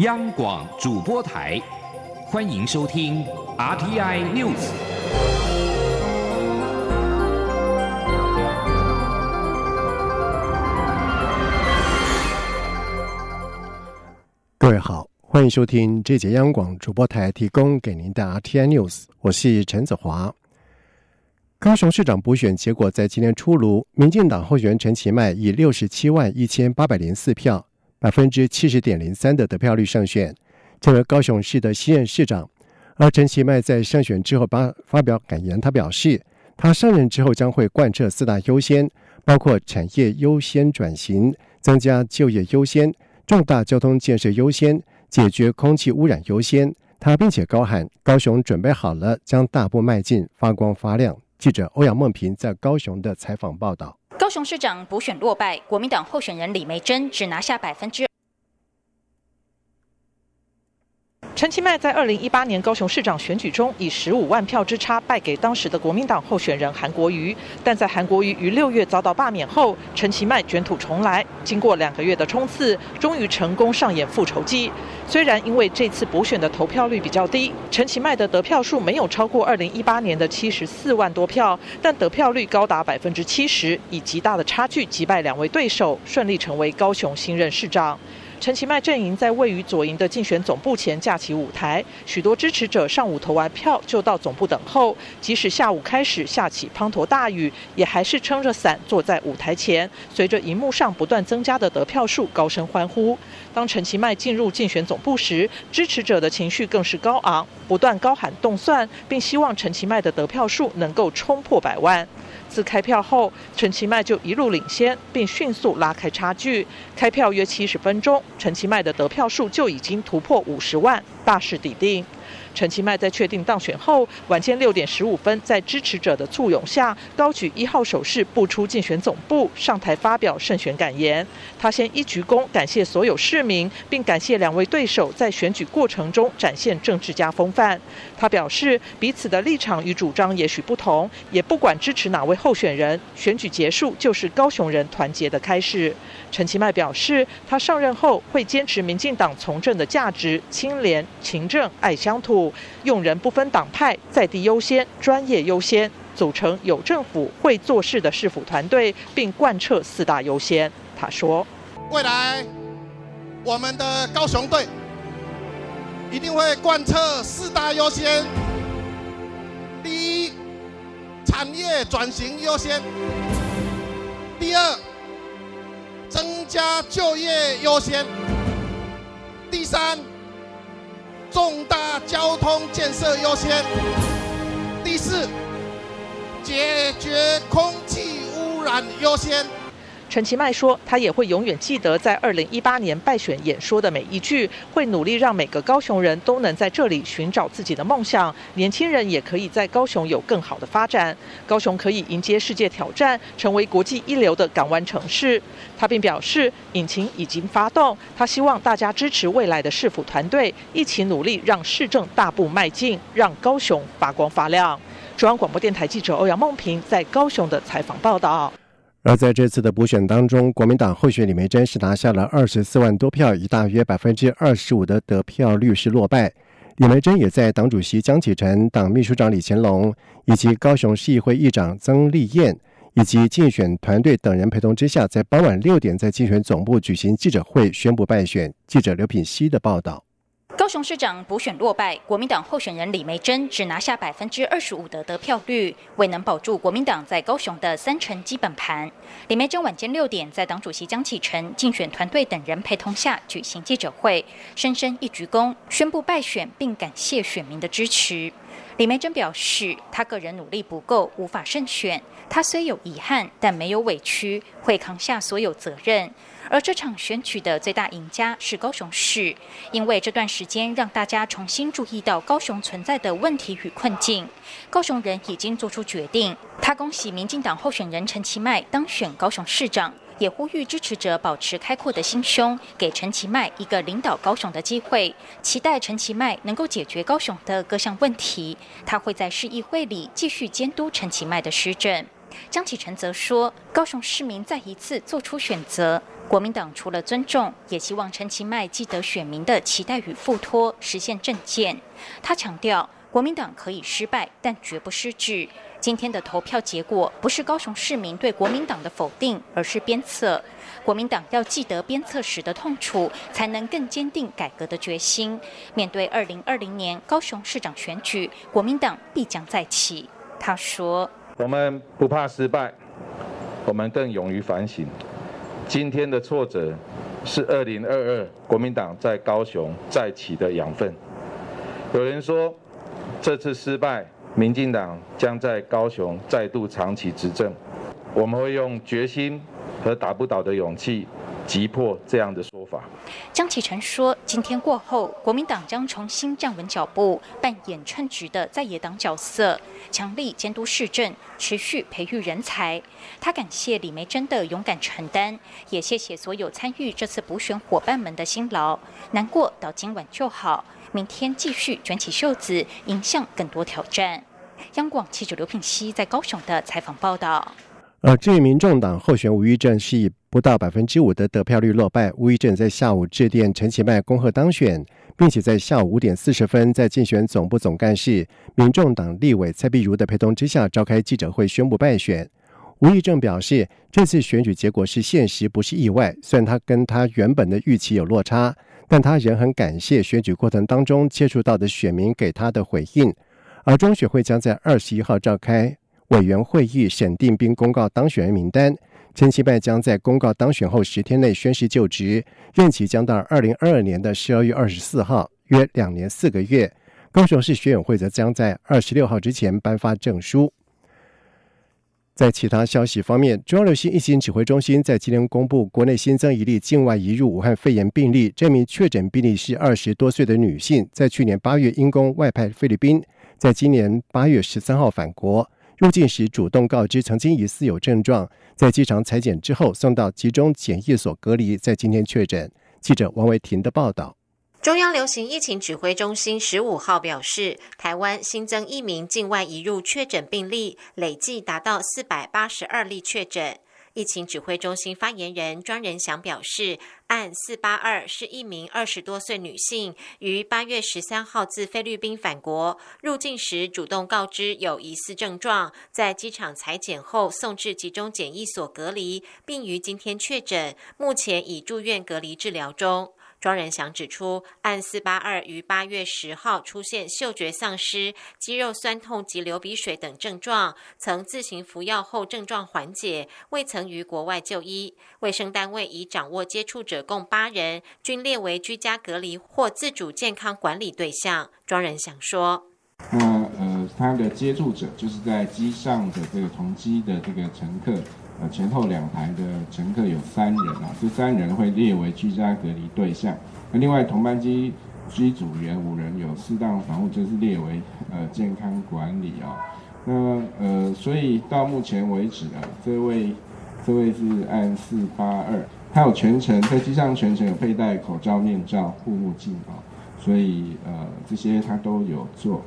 央广主播台，欢迎收听 RTI News。各位好，欢迎收听这节央广主播台提供给您的 RTI News，我是陈子华。高雄市长补选结果在今天出炉，民进党候选人陈其迈以六十七万一千八百零四票，百分之七十点零三的得票率胜选，成为高雄市的新任市长。而陈其迈在胜选之后发发表感言，他表示，他上任之后将会贯彻四大优先，包括产业优先转型、增加就业优先、重大交通建设优先、解决空气污染优先。他并且高喊：“高雄准备好了，将大步迈进，发光发亮。”记者欧阳梦平在高雄的采访报道：高雄市长补选落败，国民党候选人李梅珍只拿下百分之。陈其迈在二零一八年高雄市长选举中以十五万票之差败给当时的国民党候选人韩国瑜，但在韩国瑜于六月遭到罢免后，陈其迈卷土重来，经过两个月的冲刺，终于成功上演复仇记。虽然因为这次补选的投票率比较低，陈其迈的得票数没有超过二零一八年的七十四万多票，但得票率高达百分之七十，以极大的差距击败两位对手，顺利成为高雄新任市长。陈其迈阵营在位于左营的竞选总部前架起舞台，许多支持者上午投完票就到总部等候，即使下午开始下起滂沱大雨，也还是撑着伞坐在舞台前，随着荧幕上不断增加的得票数高声欢呼。当陈其迈进入竞选总部时，支持者的情绪更是高昂，不断高喊动算，并希望陈其迈的得票数能够冲破百万。自开票后，陈其迈就一路领先，并迅速拉开差距。开票约七十分钟，陈其迈的得票数就已经突破五十万，大势已定。陈其迈在确定当选后，晚间六点十五分，在支持者的簇拥下，高举一号手势步出竞选总部，上台发表胜选感言。他先一鞠躬，感谢所有市民，并感谢两位对手在选举过程中展现政治家风范。他表示，彼此的立场与主张也许不同，也不管支持哪位候选人，选举结束就是高雄人团结的开始。陈其迈表示，他上任后会坚持民进党从政的价值，清廉、勤政、爱乡土。用人不分党派，在地优先，专业优先，组成有政府会做事的市府团队，并贯彻四大优先。他说：“未来我们的高雄队一定会贯彻四大优先。第一，产业转型优先；第二，增加就业优先；第三。”重大交通建设优先。第四，解决空气污染优先。陈其迈说，他也会永远记得在二零一八年败选演说的每一句，会努力让每个高雄人都能在这里寻找自己的梦想，年轻人也可以在高雄有更好的发展，高雄可以迎接世界挑战，成为国际一流的港湾城市。他并表示，引擎已经发动，他希望大家支持未来的市府团队，一起努力让市政大步迈进，让高雄发光发亮。中央广播电台记者欧阳梦平在高雄的采访报道。而在这次的补选当中，国民党候选李梅珍是拿下了二十四万多票，以大约百分之二十五的得票率是落败。李梅珍也在党主席江启臣、党秘书长李乾龙以及高雄市议会议长曾丽燕以及竞选团队等人陪同之下，在傍晚六点在竞选总部举行记者会，宣布败选。记者刘品希的报道。高雄市长补选落败，国民党候选人李梅珍只拿下百分之二十五的得票率，未能保住国民党在高雄的三成基本盘。李梅珍晚间六点在党主席江启臣、竞选团队等人陪同下举行记者会，深深一鞠躬，宣布败选，并感谢选民的支持。李梅珍表示，他个人努力不够，无法胜选。他虽有遗憾，但没有委屈，会扛下所有责任。而这场选举的最大赢家是高雄市，因为这段时间让大家重新注意到高雄存在的问题与困境。高雄人已经做出决定，他恭喜民进党候选人陈其迈当选高雄市长，也呼吁支持者保持开阔的心胸，给陈其迈一个领导高雄的机会，期待陈其迈能够解决高雄的各项问题。他会在市议会里继续监督陈其迈的施政。江启臣则说，高雄市民再一次做出选择，国民党除了尊重，也希望陈其迈记得选民的期待与付托，实现政见。他强调，国民党可以失败，但绝不失智。今天的投票结果不是高雄市民对国民党的否定，而是鞭策。国民党要记得鞭策时的痛楚，才能更坚定改革的决心。面对二零二零年高雄市长选举，国民党必将再起。他说：“我们不怕失败，我们更勇于反省。今天的挫折是二零二二国民党在高雄再起的养分。有人说，这次失败。”民进党将在高雄再度长期执政，我们会用决心和打不倒的勇气击破这样的说法。江启臣说：“今天过后，国民党将重新站稳脚步，扮演称职的在野党角色，强力监督市政，持续培育人才。”他感谢李梅珍的勇敢承担，也谢谢所有参与这次补选伙伴们的辛劳。难过到今晚就好。明天继续卷起袖子，迎向更多挑战。央广记者刘品熙在高雄的采访报道。呃至于民众党候选吴玉正是以不到百分之五的得票率落败。吴玉正在下午致电陈其迈恭贺当选，并且在下午五点四十分在竞选总部总干事、民众党立委蔡碧如的陪同之下召开记者会宣布败选。吴玉正表示，这次选举结果是现实，不是意外。虽然他跟他原本的预期有落差。但他仍很感谢选举过程当中接触到的选民给他的回应，而中选会将在二十一号召开委员会议审定并公告当选人名单。陈其迈将在公告当选后十天内宣誓就职，任期将到二零二二年的十二月二十四号，约两年四个月。高雄市选委会则将在二十六号之前颁发证书。在其他消息方面，中央流行疫情指挥中心在今天公布，国内新增一例境外移入武汉肺炎病例，这名确诊病例是二十多岁的女性，在去年八月因公外派菲律宾，在今年八月十三号返国，入境时主动告知曾经疑似有症状，在机场裁剪之后送到集中检疫所隔离，在今天确诊。记者王维婷的报道。中央流行疫情指挥中心十五号表示，台湾新增一名境外移入确诊病例，累计达到四百八十二例确诊。疫情指挥中心发言人庄仁祥表示，案四八二是一名二十多岁女性，于八月十三号自菲律宾返国，入境时主动告知有疑似症状，在机场裁剪后送至集中检疫所隔离，并于今天确诊，目前已住院隔离治疗中。庄仁祥指出，案四八二于八月十号出现嗅觉丧失、肌肉酸痛及流鼻水等症状，曾自行服药后症状缓解，未曾于国外就医。卫生单位已掌握接触者共八人，均列为居家隔离或自主健康管理对象。庄仁祥说：“那呃，他的接触者就是在机上的这个同机的这个乘客。”呃，前后两排的乘客有三人啊，这三人会列为居家隔离对象。那另外同班机机组员五人有适当防护，就是列为呃健康管理啊。那呃，所以到目前为止啊，这位这位是按四八二，他有全程在机上全程有佩戴口罩、面罩、护目镜啊，所以呃这些他都有做。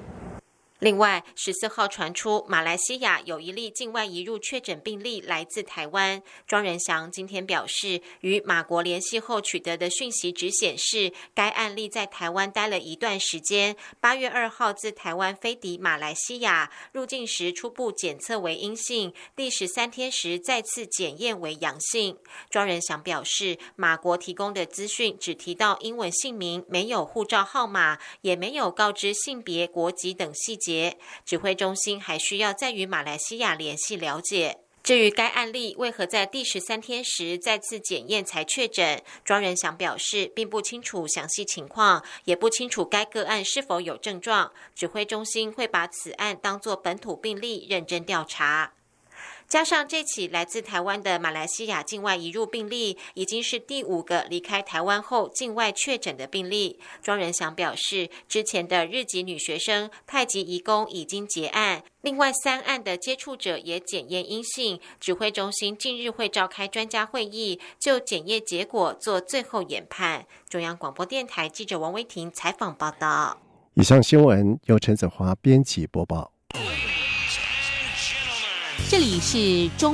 另外，十四号传出马来西亚有一例境外移入确诊病例来自台湾。庄仁祥今天表示，与马国联系后取得的讯息只显示，该案例在台湾待了一段时间。八月二号自台湾飞抵马来西亚，入境时初步检测为阴性，第十三天时再次检验为阳性。庄仁祥表示，马国提供的资讯只提到英文姓名，没有护照号码，也没有告知性别、国籍等细节。指挥中心还需要再与马来西亚联系了解。至于该案例为何在第十三天时再次检验才确诊，庄仁祥表示并不清楚详细情况，也不清楚该个案是否有症状。指挥中心会把此案当作本土病例认真调查。加上这起来自台湾的马来西亚境外移入病例，已经是第五个离开台湾后境外确诊的病例。庄仁祥表示，之前的日籍女学生太极移工已经结案，另外三案的接触者也检验阴性。指挥中心近日会召开专家会议，就检验结果做最后研判。中央广播电台记者王威婷采访报道。以上新闻由陈子华编辑播报。这里是中。